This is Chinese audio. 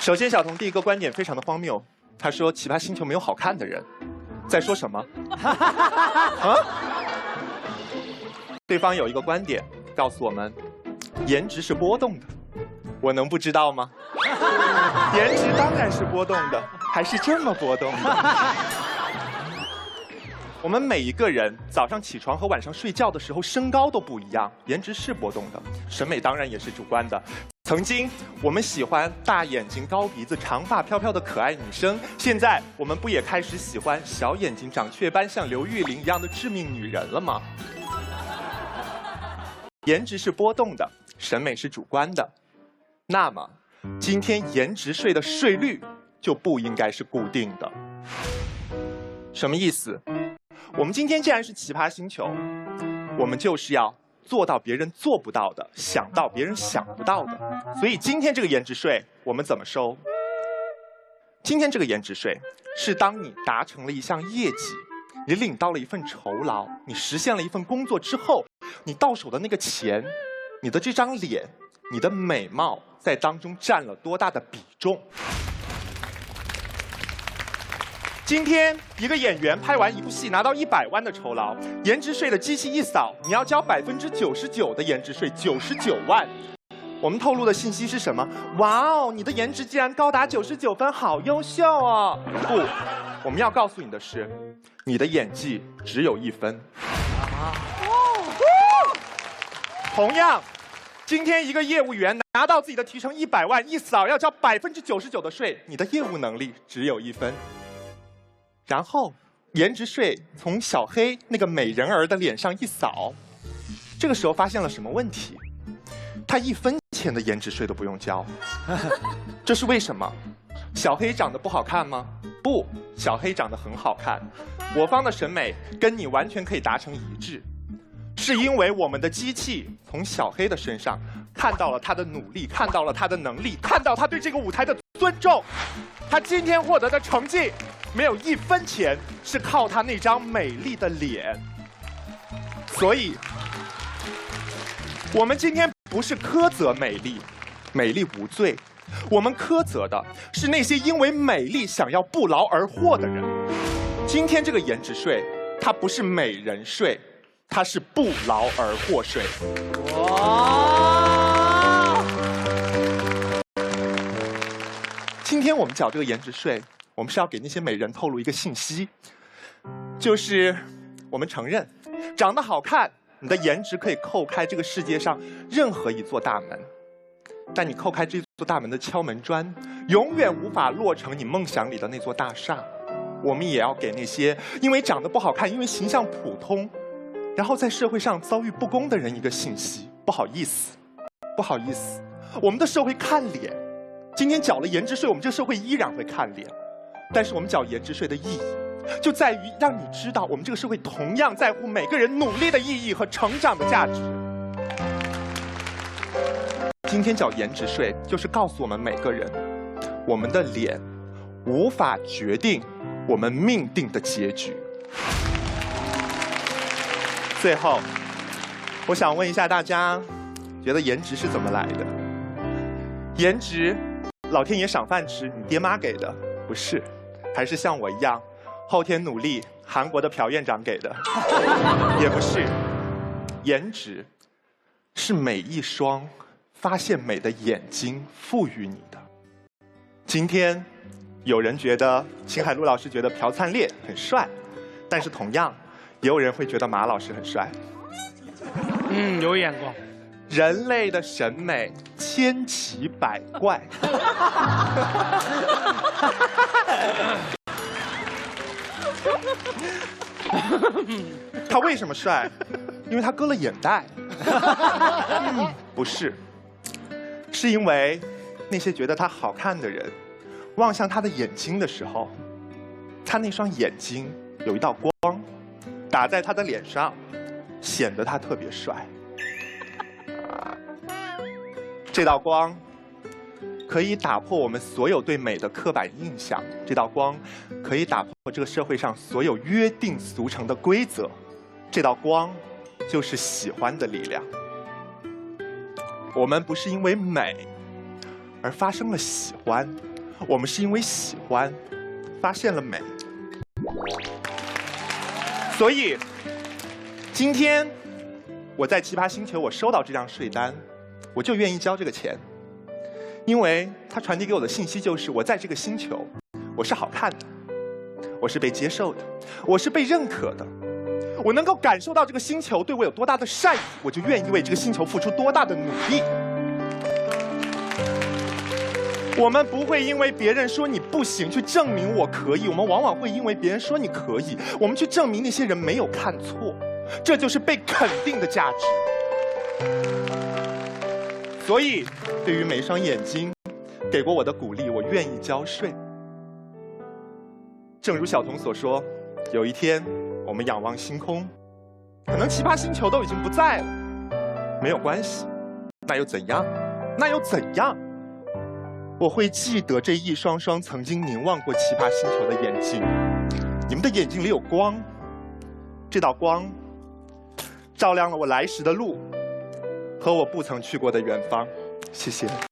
首先，小童第一个观点非常的荒谬，他说《奇葩星球》没有好看的人，在说什么？啊？对方有一个观点告诉我们，颜值是波动的，我能不知道吗？颜值当然是波动的，还是这么波动的。我们每一个人早上起床和晚上睡觉的时候身高都不一样，颜值是波动的，审美当然也是主观的。曾经我们喜欢大眼睛、高鼻子、长发飘飘的可爱女生，现在我们不也开始喜欢小眼睛、长雀斑像刘玉玲一样的致命女人了吗？颜值是波动的，审美是主观的，那么今天颜值税的税率就不应该是固定的。什么意思？我们今天既然是奇葩星球，我们就是要做到别人做不到的，想到别人想不到的。所以今天这个颜值税我们怎么收？今天这个颜值税是当你达成了一项业绩，你领到了一份酬劳，你实现了一份工作之后，你到手的那个钱，你的这张脸，你的美貌在当中占了多大的比重？今天一个演员拍完一部戏拿到一百万的酬劳，颜值税的机器一扫，你要交百分之九十九的颜值税，九十九万。我们透露的信息是什么？哇哦，你的颜值竟然高达九十九分，好优秀哦！不，我们要告诉你的是，你的演技只有一分。同样，今天一个业务员拿到自己的提成一百万，一扫要交百分之九十九的税，你的业务能力只有一分。然后，颜值税从小黑那个美人儿的脸上一扫，这个时候发现了什么问题？他一分钱的颜值税都不用交，这是为什么？小黑长得不好看吗？不，小黑长得很好看。我方的审美跟你完全可以达成一致，是因为我们的机器从小黑的身上看到了他的努力，看到了他的能力，看到他对这个舞台的尊重，他今天获得的成绩。没有一分钱是靠她那张美丽的脸，所以，我们今天不是苛责美丽，美丽无罪，我们苛责的是那些因为美丽想要不劳而获的人。今天这个颜值税，它不是美人税，它是不劳而获税。哇！今天我们缴这个颜值税。我们是要给那些美人透露一个信息，就是我们承认，长得好看，你的颜值可以扣开这个世界上任何一座大门，但你扣开这座大门的敲门砖，永远无法落成你梦想里的那座大厦。我们也要给那些因为长得不好看，因为形象普通，然后在社会上遭遇不公的人一个信息：不好意思，不好意思，我们的社会看脸。今天缴了颜值税，我们这个社会依然会看脸。但是我们缴颜值税的意义，就在于让你知道，我们这个社会同样在乎每个人努力的意义和成长的价值。今天缴颜值税，就是告诉我们每个人，我们的脸无法决定我们命定的结局。最后，我想问一下大家，觉得颜值是怎么来的？颜值，老天爷赏饭吃，你爹妈给的，不是？还是像我一样，后天努力，韩国的朴院长给的，也不是。颜值是每一双发现美的眼睛赋予你的。今天，有人觉得秦海璐老师觉得朴灿烈很帅，但是同样，也有人会觉得马老师很帅。嗯，有眼光。人类的审美千奇百怪。他为什么帅？因为他割了眼袋。不是，是因为那些觉得他好看的人，望向他的眼睛的时候，他那双眼睛有一道光，打在他的脸上，显得他特别帅。这道光。可以打破我们所有对美的刻板印象，这道光可以打破这个社会上所有约定俗成的规则，这道光就是喜欢的力量。我们不是因为美而发生了喜欢。我们是因为喜欢，发现了美。所以，今天我在奇葩星球，我收到这张税单，我就愿意交这个钱，因为它传递给我的信息就是，我在这个星球，我是好看的，我是被接受的，我是被认可的。我能够感受到这个星球对我有多大的善意，我就愿意为这个星球付出多大的努力。我们不会因为别人说你不行去证明我可以，我们往往会因为别人说你可以，我们去证明那些人没有看错，这就是被肯定的价值。所以，对于每一双眼睛给过我的鼓励，我愿意交税。正如小童所说，有一天我们仰望星空，可能奇葩星球都已经不在了，没有关系，那又怎样？那又怎样？我会记得这一双双曾经凝望过奇葩星球的眼睛，你们的眼睛里有光，这道光照亮了我来时的路和我不曾去过的远方。谢谢。